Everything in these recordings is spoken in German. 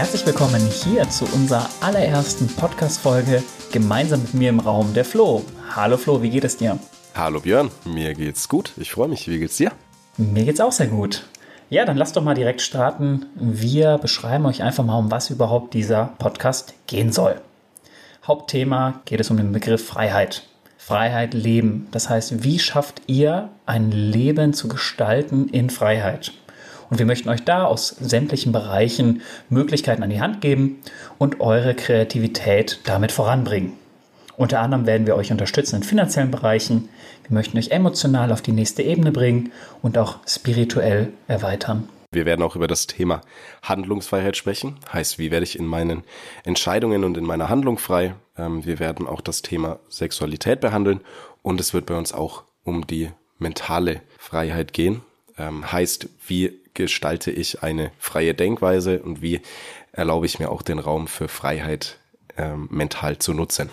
Herzlich willkommen hier zu unserer allerersten Podcast-Folge gemeinsam mit mir im Raum, der Flo. Hallo Flo, wie geht es dir? Hallo Björn, mir geht's gut. Ich freue mich. Wie geht's dir? Mir geht's auch sehr gut. Ja, dann lasst doch mal direkt starten. Wir beschreiben euch einfach mal, um was überhaupt dieser Podcast gehen soll. Hauptthema geht es um den Begriff Freiheit. Freiheit leben. Das heißt, wie schafft ihr ein Leben zu gestalten in Freiheit? Und wir möchten euch da aus sämtlichen Bereichen Möglichkeiten an die Hand geben und eure Kreativität damit voranbringen. Unter anderem werden wir euch unterstützen in finanziellen Bereichen. Wir möchten euch emotional auf die nächste Ebene bringen und auch spirituell erweitern. Wir werden auch über das Thema Handlungsfreiheit sprechen. Heißt, wie werde ich in meinen Entscheidungen und in meiner Handlung frei? Ähm, wir werden auch das Thema Sexualität behandeln und es wird bei uns auch um die mentale Freiheit gehen. Ähm, heißt, wie gestalte ich eine freie Denkweise und wie erlaube ich mir auch den Raum für Freiheit ähm, mental zu nutzen.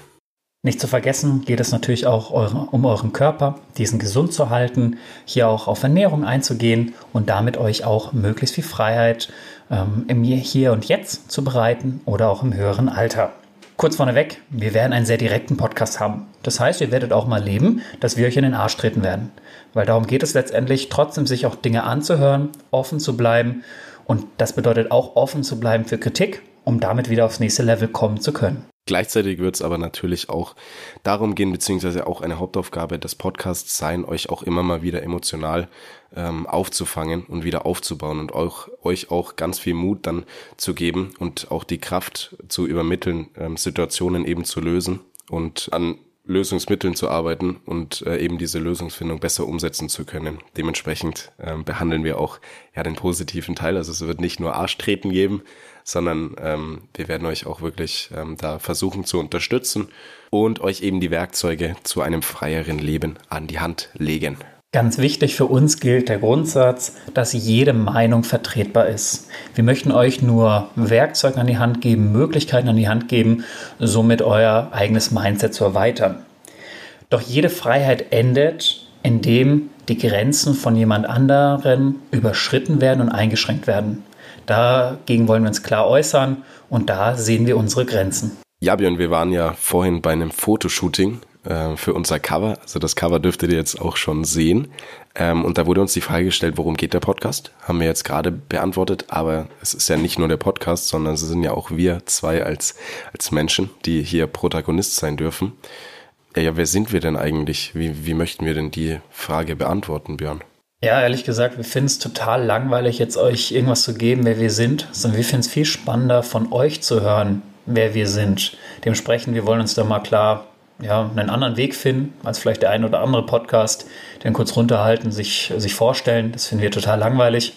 Nicht zu vergessen geht es natürlich auch eure, um euren Körper, diesen gesund zu halten, hier auch auf Ernährung einzugehen und damit euch auch möglichst viel Freiheit ähm, im Hier und Jetzt zu bereiten oder auch im höheren Alter. Kurz vorneweg, wir werden einen sehr direkten Podcast haben. Das heißt, ihr werdet auch mal leben, dass wir euch in den Arsch treten werden. Weil darum geht es letztendlich, trotzdem sich auch Dinge anzuhören, offen zu bleiben. Und das bedeutet auch offen zu bleiben für Kritik, um damit wieder aufs nächste Level kommen zu können. Gleichzeitig wird es aber natürlich auch darum gehen, beziehungsweise auch eine Hauptaufgabe des Podcasts sein, euch auch immer mal wieder emotional ähm, aufzufangen und wieder aufzubauen und auch, euch auch ganz viel Mut dann zu geben und auch die Kraft zu übermitteln, ähm, Situationen eben zu lösen und an Lösungsmitteln zu arbeiten und äh, eben diese Lösungsfindung besser umsetzen zu können. Dementsprechend ähm, behandeln wir auch ja den positiven Teil. Also es wird nicht nur Arschtreten geben, sondern ähm, wir werden euch auch wirklich ähm, da versuchen zu unterstützen und euch eben die Werkzeuge zu einem freieren Leben an die Hand legen. Ganz wichtig für uns gilt der Grundsatz, dass jede Meinung vertretbar ist. Wir möchten euch nur Werkzeuge an die Hand geben, Möglichkeiten an die Hand geben, somit euer eigenes Mindset zu erweitern. Doch jede Freiheit endet, indem die Grenzen von jemand anderem überschritten werden und eingeschränkt werden. Dagegen wollen wir uns klar äußern und da sehen wir unsere Grenzen. Ja, Björn, wir waren ja vorhin bei einem Fotoshooting äh, für unser Cover. Also das Cover dürftet ihr jetzt auch schon sehen. Ähm, und da wurde uns die Frage gestellt, worum geht der Podcast? Haben wir jetzt gerade beantwortet, aber es ist ja nicht nur der Podcast, sondern es sind ja auch wir zwei als, als Menschen, die hier Protagonist sein dürfen. Ja, wer sind wir denn eigentlich? Wie, wie möchten wir denn die Frage beantworten, Björn? Ja, ehrlich gesagt, wir finden es total langweilig, jetzt euch irgendwas zu geben, wer wir sind, sondern wir finden es viel spannender, von euch zu hören, wer wir sind. Dementsprechend, wir wollen uns da mal klar ja, einen anderen Weg finden, als vielleicht der ein oder andere Podcast, den kurz runterhalten, sich, sich vorstellen. Das finden wir total langweilig.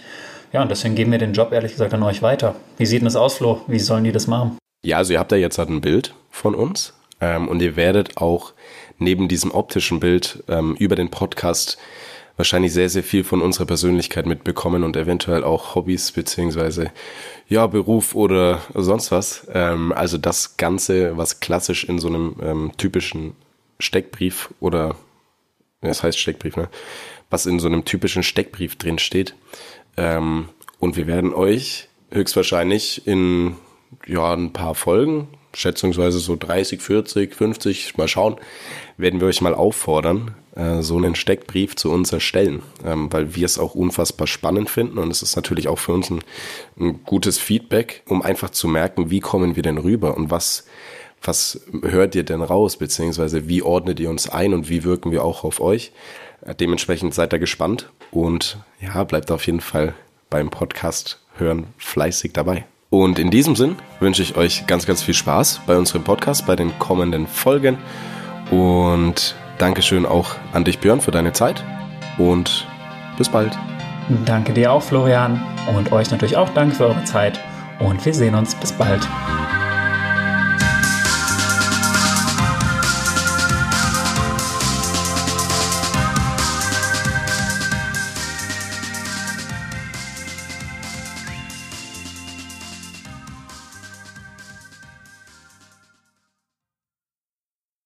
Ja, und deswegen geben wir den Job ehrlich gesagt an euch weiter. Wie sieht denn das aus, Flo? Wie sollen die das machen? Ja, also ihr habt ja jetzt halt ein Bild von uns ähm, und ihr werdet auch neben diesem optischen Bild ähm, über den Podcast wahrscheinlich sehr, sehr viel von unserer Persönlichkeit mitbekommen und eventuell auch Hobbys beziehungsweise ja, Beruf oder sonst was. Ähm, also das Ganze, was klassisch in so einem ähm, typischen Steckbrief oder es heißt Steckbrief, ne? Was in so einem typischen Steckbrief drin steht. Ähm, und wir werden euch höchstwahrscheinlich in ja, ein paar Folgen, schätzungsweise so 30, 40, 50, mal schauen, werden wir euch mal auffordern, äh, so einen Steckbrief zu uns erstellen, ähm, weil wir es auch unfassbar spannend finden und es ist natürlich auch für uns ein, ein gutes Feedback, um einfach zu merken, wie kommen wir denn rüber und was was hört ihr denn raus, beziehungsweise wie ordnet ihr uns ein und wie wirken wir auch auf euch? Äh, dementsprechend seid ihr gespannt und ja, bleibt auf jeden Fall beim Podcast hören fleißig dabei. Und in diesem Sinn wünsche ich euch ganz, ganz viel Spaß bei unserem Podcast, bei den kommenden Folgen und Dankeschön auch an dich, Björn, für deine Zeit und bis bald. Danke dir auch, Florian. Und euch natürlich auch danke für eure Zeit. Und wir sehen uns. Bis bald.